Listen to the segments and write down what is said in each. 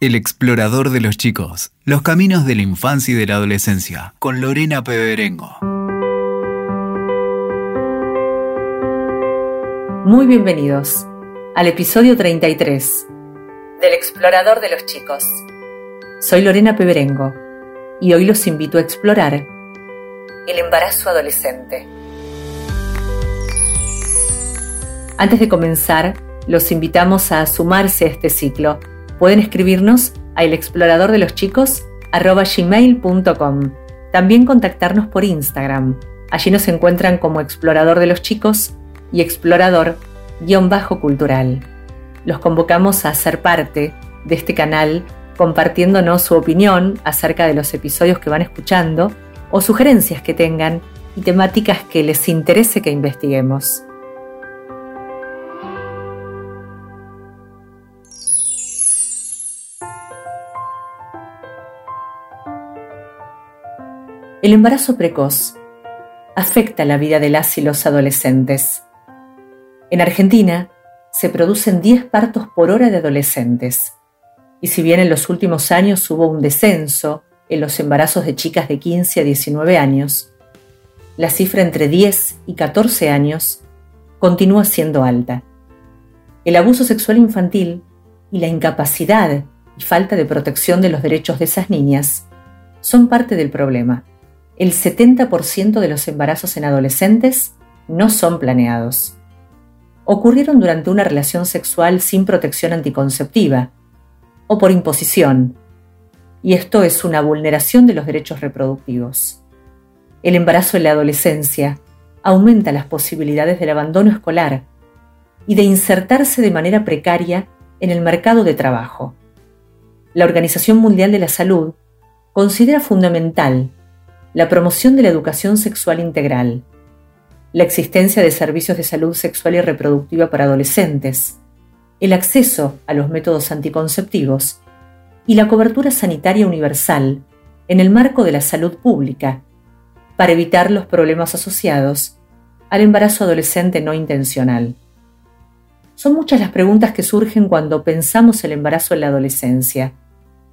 El explorador de los chicos, los caminos de la infancia y de la adolescencia, con Lorena Peberengo. Muy bienvenidos al episodio 33 del explorador de los chicos. Soy Lorena Peberengo y hoy los invito a explorar el embarazo adolescente. Antes de comenzar, los invitamos a sumarse a este ciclo Pueden escribirnos a elexploradordeloschicos.com. También contactarnos por Instagram. Allí nos encuentran como Explorador de los Chicos y Explorador-Cultural. Los convocamos a ser parte de este canal compartiéndonos su opinión acerca de los episodios que van escuchando o sugerencias que tengan y temáticas que les interese que investiguemos. El embarazo precoz afecta la vida de las y los adolescentes. En Argentina se producen 10 partos por hora de adolescentes. Y si bien en los últimos años hubo un descenso en los embarazos de chicas de 15 a 19 años, la cifra entre 10 y 14 años continúa siendo alta. El abuso sexual infantil y la incapacidad y falta de protección de los derechos de esas niñas son parte del problema el 70% de los embarazos en adolescentes no son planeados. Ocurrieron durante una relación sexual sin protección anticonceptiva o por imposición, y esto es una vulneración de los derechos reproductivos. El embarazo en la adolescencia aumenta las posibilidades del abandono escolar y de insertarse de manera precaria en el mercado de trabajo. La Organización Mundial de la Salud considera fundamental la promoción de la educación sexual integral, la existencia de servicios de salud sexual y reproductiva para adolescentes, el acceso a los métodos anticonceptivos y la cobertura sanitaria universal en el marco de la salud pública para evitar los problemas asociados al embarazo adolescente no intencional. Son muchas las preguntas que surgen cuando pensamos el embarazo en la adolescencia.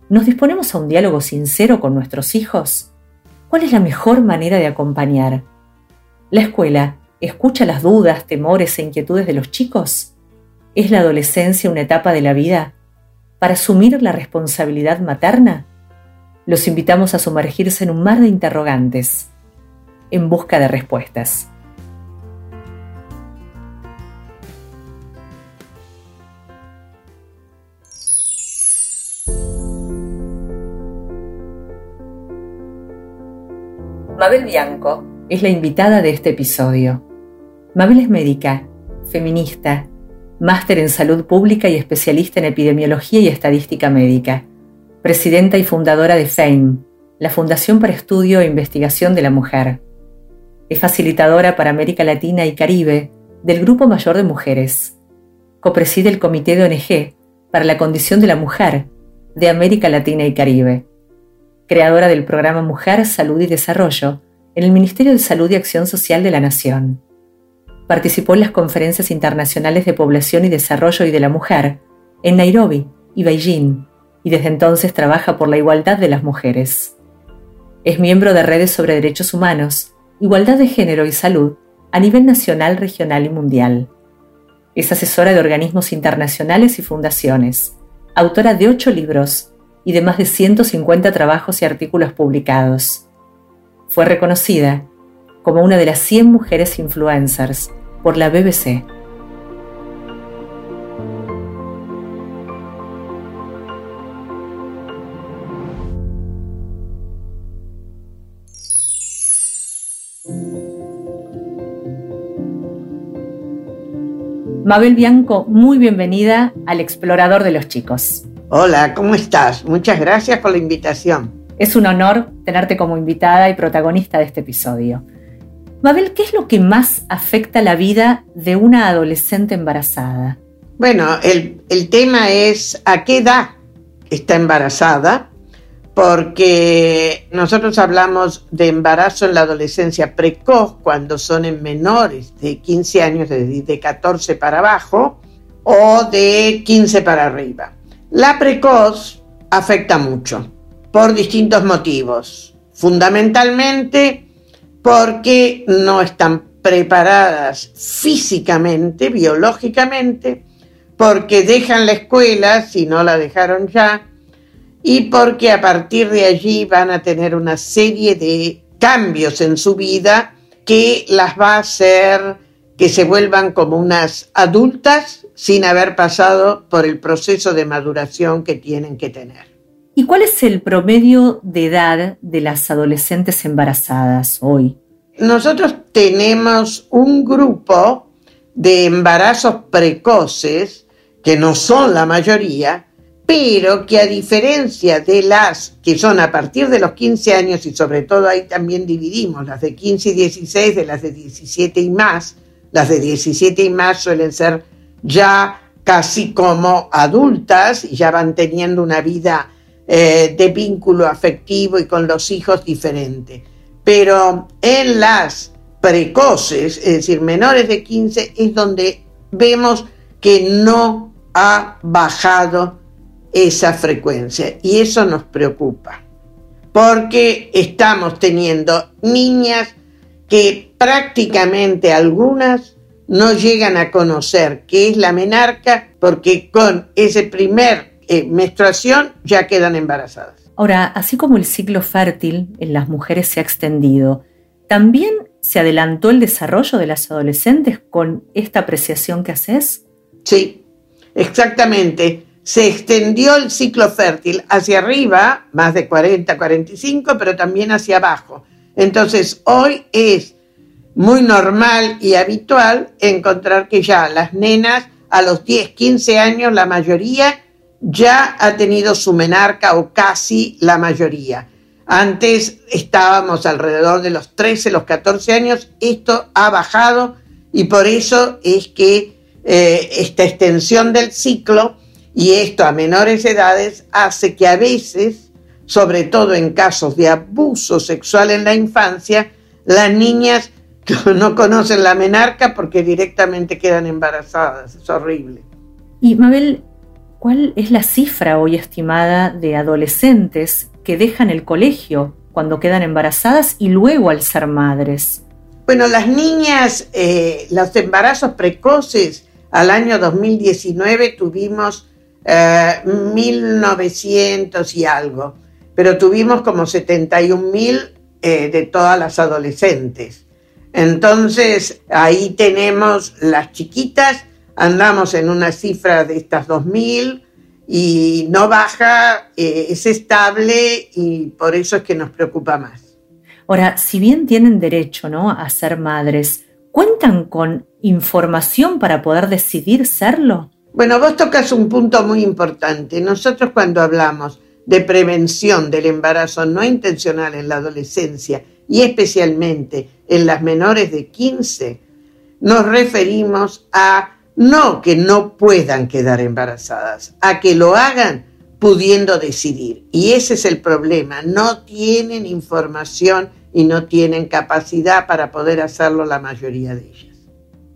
¿Nos disponemos a un diálogo sincero con nuestros hijos? ¿Cuál es la mejor manera de acompañar? ¿La escuela escucha las dudas, temores e inquietudes de los chicos? ¿Es la adolescencia una etapa de la vida para asumir la responsabilidad materna? Los invitamos a sumergirse en un mar de interrogantes en busca de respuestas. Mabel Bianco es la invitada de este episodio. Mabel es médica, feminista, máster en salud pública y especialista en epidemiología y estadística médica, presidenta y fundadora de FAME, la Fundación para Estudio e Investigación de la Mujer. Es facilitadora para América Latina y Caribe del Grupo Mayor de Mujeres. Copreside el Comité de ONG para la Condición de la Mujer de América Latina y Caribe creadora del programa Mujer, Salud y Desarrollo en el Ministerio de Salud y Acción Social de la Nación. Participó en las conferencias internacionales de población y desarrollo y de la mujer en Nairobi y Beijing, y desde entonces trabaja por la igualdad de las mujeres. Es miembro de redes sobre derechos humanos, igualdad de género y salud a nivel nacional, regional y mundial. Es asesora de organismos internacionales y fundaciones, autora de ocho libros y de más de 150 trabajos y artículos publicados. Fue reconocida como una de las 100 mujeres influencers por la BBC. Mabel Bianco, muy bienvenida al Explorador de los Chicos. Hola, ¿cómo estás? Muchas gracias por la invitación. Es un honor tenerte como invitada y protagonista de este episodio. Mabel, ¿qué es lo que más afecta la vida de una adolescente embarazada? Bueno, el, el tema es a qué edad está embarazada, porque nosotros hablamos de embarazo en la adolescencia precoz cuando son en menores de 15 años, de 14 para abajo, o de 15 para arriba. La precoz afecta mucho por distintos motivos. Fundamentalmente porque no están preparadas físicamente, biológicamente, porque dejan la escuela si no la dejaron ya, y porque a partir de allí van a tener una serie de cambios en su vida que las va a hacer que se vuelvan como unas adultas sin haber pasado por el proceso de maduración que tienen que tener. ¿Y cuál es el promedio de edad de las adolescentes embarazadas hoy? Nosotros tenemos un grupo de embarazos precoces, que no son la mayoría, pero que a diferencia de las que son a partir de los 15 años, y sobre todo ahí también dividimos las de 15 y 16 de las de 17 y más, las de 17 y más suelen ser ya casi como adultas y ya van teniendo una vida eh, de vínculo afectivo y con los hijos diferente. Pero en las precoces, es decir, menores de 15, es donde vemos que no ha bajado esa frecuencia y eso nos preocupa porque estamos teniendo niñas que prácticamente algunas no llegan a conocer qué es la menarca porque con ese primer eh, menstruación ya quedan embarazadas. Ahora, así como el ciclo fértil en las mujeres se ha extendido, ¿también se adelantó el desarrollo de las adolescentes con esta apreciación que haces? Sí, exactamente. Se extendió el ciclo fértil hacia arriba, más de 40, 45, pero también hacia abajo. Entonces, hoy es muy normal y habitual encontrar que ya las nenas a los 10, 15 años, la mayoría ya ha tenido su menarca o casi la mayoría. Antes estábamos alrededor de los 13, los 14 años, esto ha bajado y por eso es que eh, esta extensión del ciclo y esto a menores edades hace que a veces, sobre todo en casos de abuso sexual en la infancia, las niñas no conocen la menarca porque directamente quedan embarazadas. Es horrible. Y Mabel, ¿Cuál es la cifra hoy estimada de adolescentes que dejan el colegio cuando quedan embarazadas y luego al ser madres? Bueno, las niñas, eh, los embarazos precoces al año 2019 tuvimos 1.900 eh, y algo, pero tuvimos como 71.000 eh, de todas las adolescentes. Entonces, ahí tenemos las chiquitas andamos en una cifra de estas 2.000 y no baja, eh, es estable y por eso es que nos preocupa más. Ahora, si bien tienen derecho ¿no? a ser madres, ¿cuentan con información para poder decidir serlo? Bueno, vos tocas un punto muy importante. Nosotros cuando hablamos de prevención del embarazo no intencional en la adolescencia y especialmente en las menores de 15, nos referimos a no que no puedan quedar embarazadas, a que lo hagan pudiendo decidir. Y ese es el problema. No tienen información y no tienen capacidad para poder hacerlo la mayoría de ellas.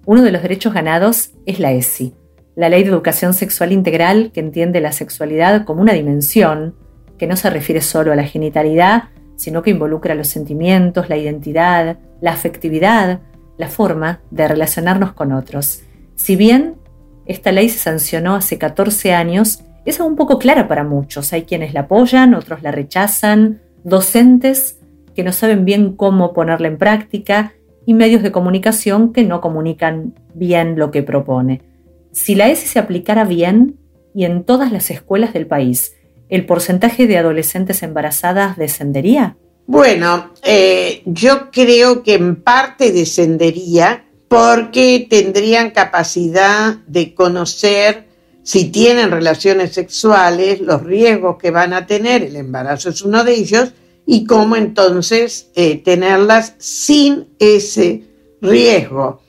Uno de los derechos ganados es la ESI, la Ley de Educación Sexual Integral que entiende la sexualidad como una dimensión que no se refiere solo a la genitalidad, sino que involucra los sentimientos, la identidad, la afectividad, la forma de relacionarnos con otros. Si bien esta ley se sancionó hace 14 años, es aún poco clara para muchos. Hay quienes la apoyan, otros la rechazan, docentes que no saben bien cómo ponerla en práctica y medios de comunicación que no comunican bien lo que propone. Si la ESI se aplicara bien y en todas las escuelas del país, ¿el porcentaje de adolescentes embarazadas descendería? Bueno, eh, yo creo que en parte descendería porque tendrían capacidad de conocer si tienen relaciones sexuales, los riesgos que van a tener, el embarazo es uno de ellos, y cómo entonces eh, tenerlas sin ese riesgo.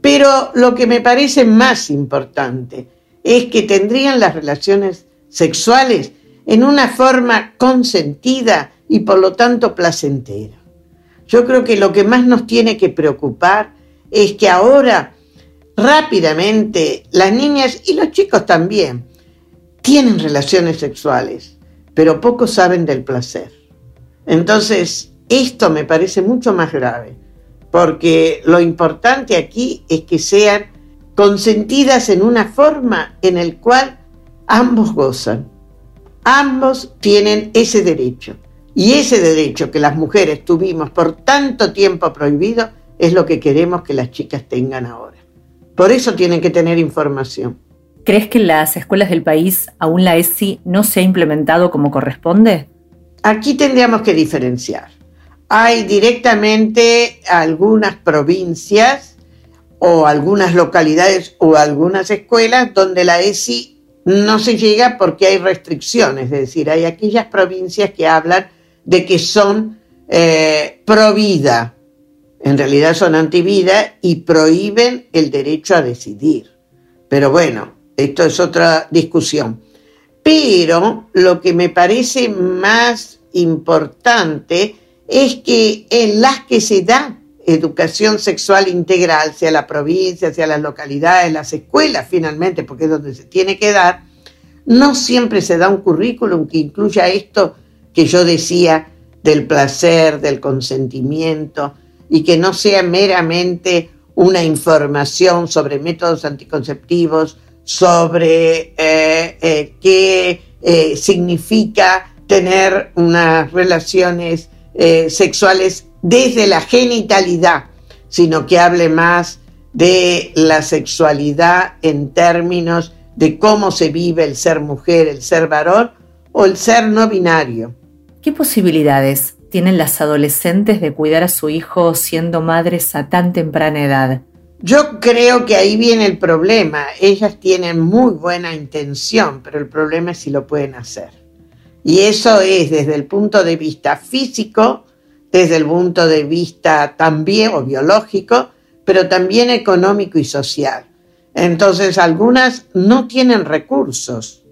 Pero lo que me parece más importante es que tendrían las relaciones sexuales en una forma consentida y por lo tanto placentera. Yo creo que lo que más nos tiene que preocupar es que ahora rápidamente las niñas y los chicos también tienen relaciones sexuales, pero pocos saben del placer. Entonces, esto me parece mucho más grave, porque lo importante aquí es que sean consentidas en una forma en el cual ambos gozan. Ambos tienen ese derecho. Y ese derecho que las mujeres tuvimos por tanto tiempo prohibido es lo que queremos que las chicas tengan ahora. Por eso tienen que tener información. ¿Crees que en las escuelas del país aún la ESI no se ha implementado como corresponde? Aquí tendríamos que diferenciar. Hay directamente algunas provincias o algunas localidades o algunas escuelas donde la ESI no se llega porque hay restricciones, es decir, hay aquellas provincias que hablan de que son eh, pro vida, en realidad son antivida y prohíben el derecho a decidir. Pero bueno, esto es otra discusión. Pero lo que me parece más importante es que en las que se da educación sexual integral, sea la provincia, sea las localidades, las escuelas finalmente, porque es donde se tiene que dar, no siempre se da un currículum que incluya esto que yo decía del placer, del consentimiento, y que no sea meramente una información sobre métodos anticonceptivos, sobre eh, eh, qué eh, significa tener unas relaciones sexuales desde la genitalidad, sino que hable más de la sexualidad en términos de cómo se vive el ser mujer, el ser varón o el ser no binario. ¿Qué posibilidades tienen las adolescentes de cuidar a su hijo siendo madres a tan temprana edad? Yo creo que ahí viene el problema. Ellas tienen muy buena intención, pero el problema es si lo pueden hacer. Y eso es desde el punto de vista físico, desde el punto de vista también o biológico, pero también económico y social. Entonces algunas no tienen recursos,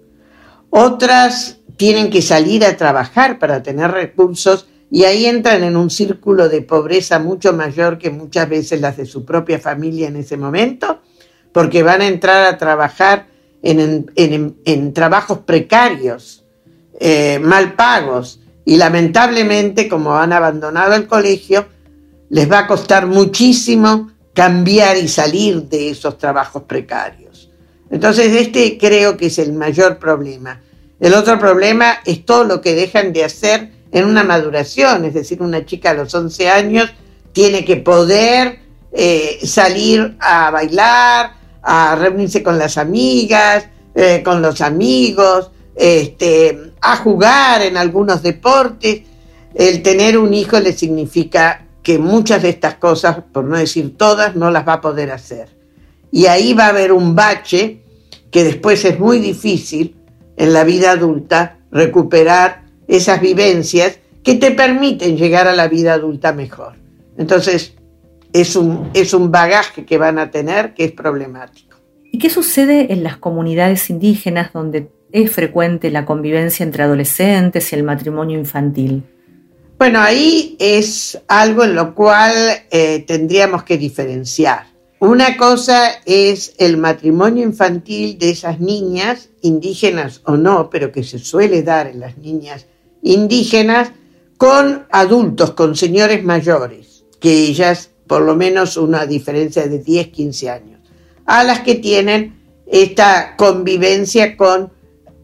otras tienen que salir a trabajar para tener recursos y ahí entran en un círculo de pobreza mucho mayor que muchas veces las de su propia familia en ese momento, porque van a entrar a trabajar en, trabajos precarios, eh, mal pagos, y lamentablemente, como han abandonado el colegio, les va a costar muchísimo cambiar y salir de esos trabajos precarios. Entonces, este creo que es el mayor problema. El otro problema es todo lo que dejan de hacer en una maduración, es decir, una chica a los 11 años tiene que poder eh, salir a bailar, a reunirse con las amigas, eh, con los amigos, este, a jugar en algunos deportes. El tener un hijo le significa que muchas de estas cosas, por no decir todas, no las va a poder hacer. Y ahí va a haber un bache que después es muy difícil en la vida adulta recuperar esas vivencias que te permiten llegar a la vida adulta mejor. Entonces, es un, es un bagaje que van a tener que es problemático. ¿Y qué sucede en las comunidades indígenas donde es frecuente la convivencia entre adolescentes y el matrimonio infantil? Bueno, ahí es algo en lo cual eh, tendríamos que diferenciar. Una cosa es el matrimonio infantil de esas niñas, indígenas o no, pero que se suele dar en las niñas indígenas con adultos, con señores mayores, que ellas por lo menos una diferencia de 10, 15 años, a las que tienen esta convivencia con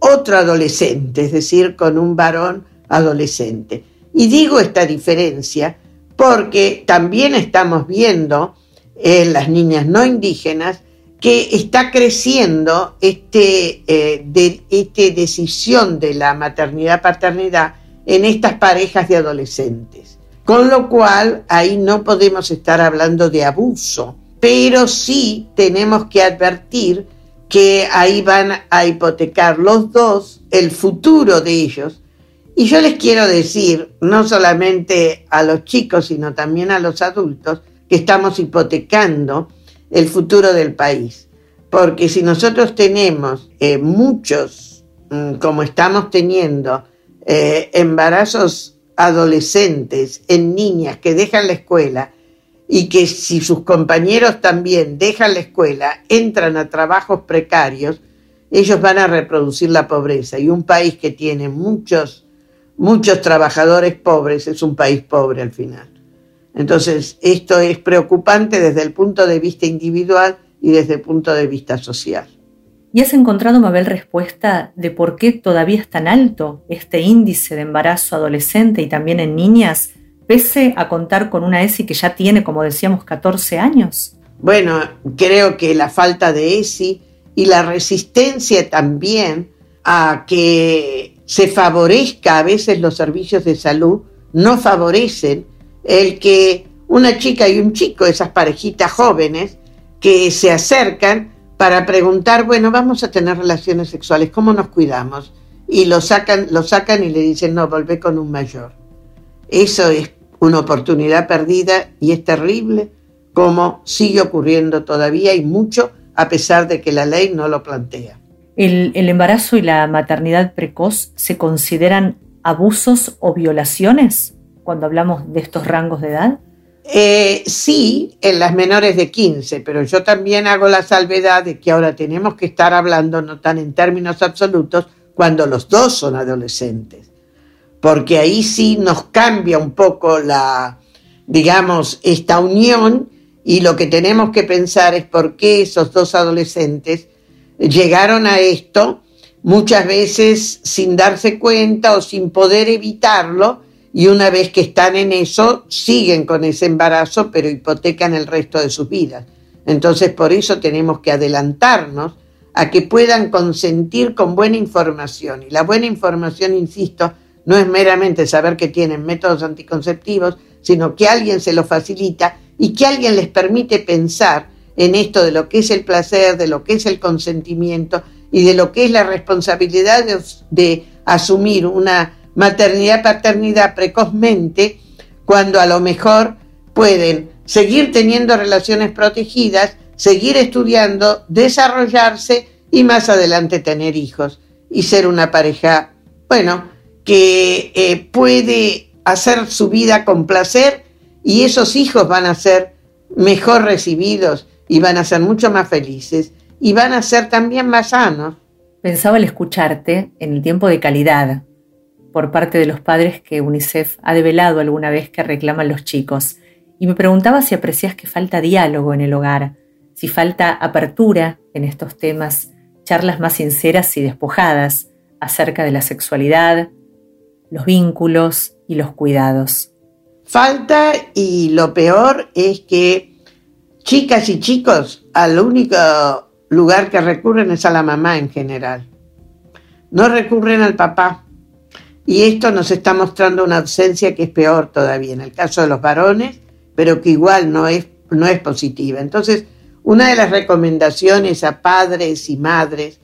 otro adolescente, es decir, con un varón adolescente. Y digo esta diferencia porque también estamos viendo en las niñas no indígenas que está creciendo este, eh, de, esta decisión de la maternidad-paternidad en estas parejas de adolescentes. Con lo cual, ahí no podemos estar hablando de abuso, pero sí tenemos que advertir que ahí van a hipotecar los dos el futuro de ellos. Y yo les quiero decir, no solamente a los chicos, sino también a los adultos, que estamos hipotecando el futuro del país. Porque si nosotros tenemos eh, muchos, mm, como estamos teniendo, eh, embarazos adolescentes en niñas que dejan la escuela y que si sus compañeros también dejan la escuela, entran a trabajos precarios, ellos van a reproducir la pobreza. Y un país que tiene muchos, muchos trabajadores pobres es un país pobre al final. Entonces, esto es preocupante desde el punto de vista individual y desde el punto de vista social. ¿Y has encontrado, Mabel, respuesta de por qué todavía es tan alto este índice de embarazo adolescente y también en niñas, pese a contar con una ESI que ya tiene, como decíamos, 14 años? Bueno, creo que la falta de ESI y la resistencia también a que se favorezca a veces los servicios de salud, no favorecen el que una chica y un chico, esas parejitas jóvenes, que se acercan para preguntar, bueno, vamos a tener relaciones sexuales, ¿cómo nos cuidamos? Y lo sacan, lo sacan y le dicen, no, volvé con un mayor. Eso es una oportunidad perdida y es terrible como sigue ocurriendo todavía y mucho a pesar de que la ley no lo plantea. ¿El, el embarazo y la maternidad precoz se consideran abusos o violaciones cuando hablamos de estos rangos de edad? Eh, sí, en las menores de 15, pero yo también hago la salvedad de que ahora tenemos que estar hablando no tan en términos absolutos cuando los dos son adolescentes, porque ahí sí nos cambia un poco la, digamos, esta unión y lo que tenemos que pensar es por qué esos dos adolescentes llegaron a esto muchas veces sin darse cuenta o sin poder evitarlo y una vez que están en eso, siguen con ese embarazo, pero hipotecan el resto de sus vidas. Entonces, por eso tenemos que adelantarnos a que puedan consentir con buena información. Y la buena información, insisto, no es meramente saber que tienen métodos anticonceptivos, sino que alguien se los facilita y que alguien les permite pensar en esto de lo que es el placer, de lo que es el consentimiento y de lo que es la responsabilidad de, de asumir una maternidad, paternidad precozmente, cuando a lo mejor pueden seguir teniendo relaciones protegidas, seguir estudiando, desarrollarse y más adelante tener hijos y ser una pareja, bueno, que eh, puede hacer su vida con placer y esos hijos van a ser mejor recibidos y van a ser mucho más felices y van a ser también más sanos. Pensaba al escucharte en el tiempo de calidad, por parte de los padres que UNICEF ha develado alguna vez que reclaman los chicos. Y me preguntaba si aprecias que falta diálogo en el hogar, si falta apertura en estos temas, charlas más sinceras y despojadas acerca de la sexualidad, los vínculos y los cuidados. Falta y lo peor es que chicas y chicos al único lugar que recurren es a la mamá en general. No recurren al papá y esto nos está mostrando una ausencia que es peor todavía en el caso de los varones, pero que igual no es, no es positiva. Entonces, una de las recomendaciones a padres y madres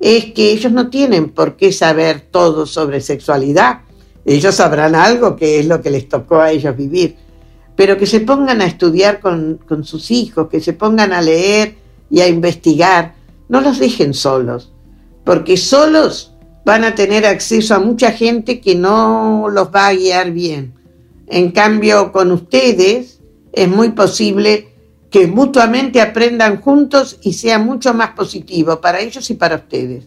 es que ellos no tienen por qué saber todo sobre sexualidad. Ellos sabrán algo que es lo que les tocó a ellos vivir, pero que se pongan a estudiar con, con sus hijos, que se pongan a leer y a investigar. No los dejen solos, porque solos van a tener acceso a mucha gente que no los va a guiar bien. En cambio, con ustedes es muy posible que mutuamente aprendan juntos y sea mucho más positivo para ellos y para ustedes.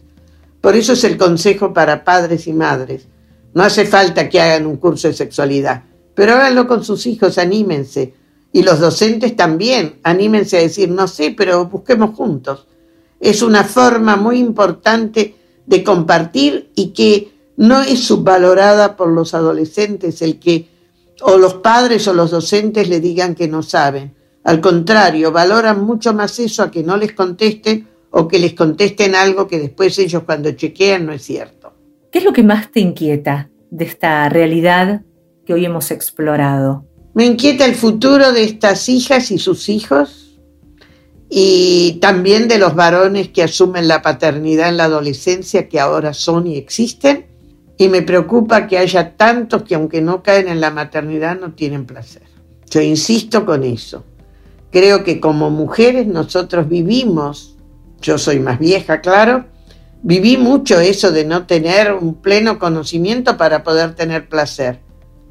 Por eso es el consejo para padres y madres. No hace falta que hagan un curso de sexualidad, pero háganlo con sus hijos, anímense. Y los docentes también, anímense a decir, no sé, pero busquemos juntos. Es una forma muy importante de compartir y que no es subvalorada por los adolescentes el que o los padres o los docentes le digan que no saben. Al contrario, valoran mucho más eso a que no les contesten o que les contesten algo que después ellos cuando chequean no es cierto. ¿Qué es lo que más te inquieta de esta realidad que hoy hemos explorado? Me inquieta el futuro de estas hijas y sus hijos, y también de los varones que asumen la paternidad en la adolescencia que ahora son y existen. Y me preocupa que haya tantos que aunque no caen en la maternidad no tienen placer. Yo insisto con eso. Creo que como mujeres nosotros vivimos, yo soy más vieja, claro, viví mucho eso de no tener un pleno conocimiento para poder tener placer.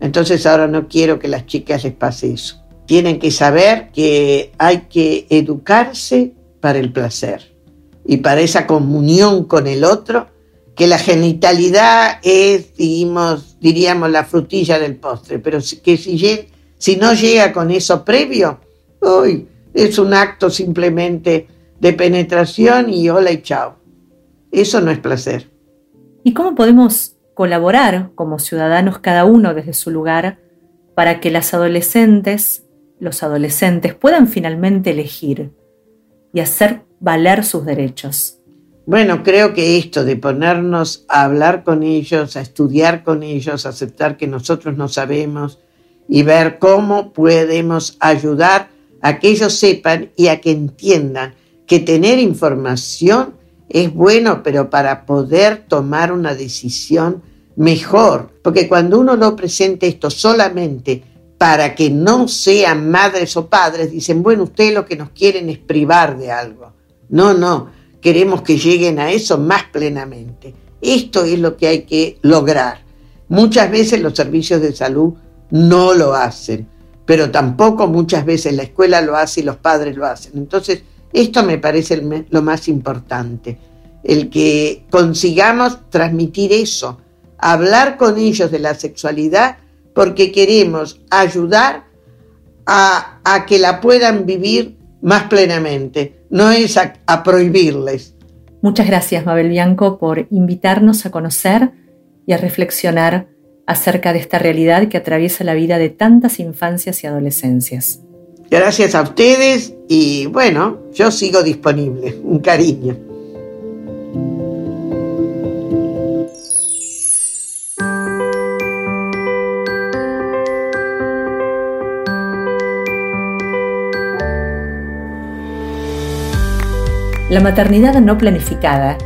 Entonces ahora no quiero que las chicas les pase eso tienen que saber que hay que educarse para el placer. y para esa comunión con el otro, que la genitalidad es, diríamos, la frutilla del postre, pero que si, si no llega con eso previo, uy, es un acto simplemente de penetración y hola y chao. Eso no es placer. ¿Y cómo podemos colaborar como ciudadanos cada uno desde su lugar para que las adolescentes, los adolescentes puedan finalmente elegir y hacer valer sus derechos? Bueno, creo que esto de ponernos a hablar con ellos, a estudiar con ellos, a aceptar que nosotros no sabemos y ver cómo podemos ayudar a que ellos sepan y a que entiendan que tener información es bueno, pero para poder tomar una decisión mejor. Porque cuando uno lo presenta esto solamente para que no sean madres o padres, dicen, bueno, ustedes lo que nos quieren es privar de algo. No, no queremos que lleguen a eso más plenamente. Esto es lo que hay que lograr. Muchas veces los servicios de salud no lo hacen, pero tampoco muchas veces la escuela lo hace y los padres lo hacen. Entonces, esto me parece lo más importante, el que consigamos transmitir eso, hablar con ellos de la sexualidad, porque queremos ayudar a, a que la puedan vivir más plenamente, no es a, prohibirles. Muchas gracias, Mabel Bianco, por invitarnos a conocer y a reflexionar acerca de esta realidad que atraviesa la vida de tantas infancias y adolescencias. Gracias a ustedes y bueno, yo sigo disponible. Un cariño. La maternidad no planificada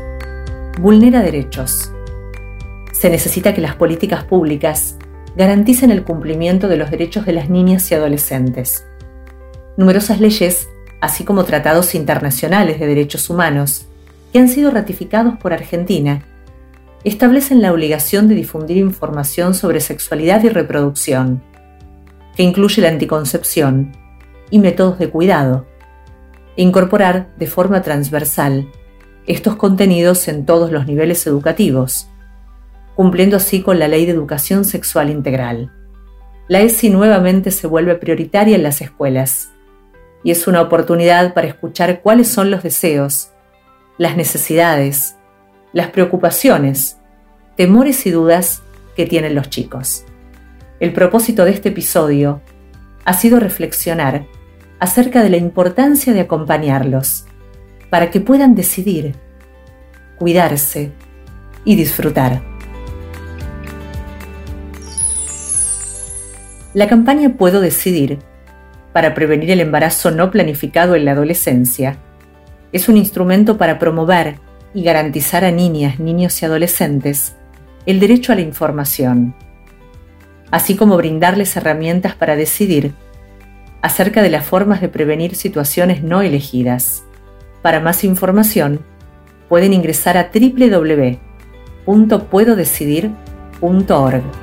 vulnera derechos. Se necesita que las políticas públicas garanticen el cumplimiento de los derechos de las niñas y adolescentes. Numerosas leyes, así como tratados internacionales de derechos humanos, que han sido ratificados por Argentina, establecen la obligación de difundir información sobre sexualidad y reproducción, que incluye la anticoncepción y métodos de cuidado, incorporar de forma transversal estos contenidos en todos los niveles educativos, cumpliendo así con la Ley de Educación Sexual Integral. La ESI nuevamente se vuelve prioritaria en las escuelas y es una oportunidad para escuchar cuáles son los deseos, las necesidades, las preocupaciones, temores y dudas que tienen los chicos. El propósito de este episodio ha sido reflexionar acerca de la importancia de acompañarlos para que puedan decidir, cuidarse y disfrutar. La campaña Puedo Decidir para prevenir el embarazo no planificado en la adolescencia es un instrumento para promover y garantizar a niñas, niños y adolescentes el derecho a la información, así como brindarles herramientas para decidir acerca de las formas de prevenir situaciones no elegidas. Para más información, pueden ingresar a www.puedodecidir.org.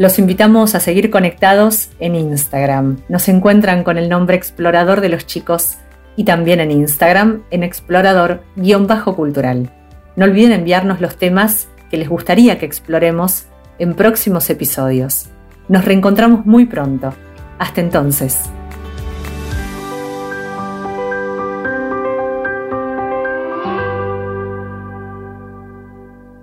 Los invitamos a seguir conectados en Instagram. Nos encuentran con el nombre Explorador de los Chicos y también en Instagram en explorador-cultural. No olviden enviarnos los temas que les gustaría que exploremos en próximos episodios. Nos reencontramos muy pronto. Hasta entonces.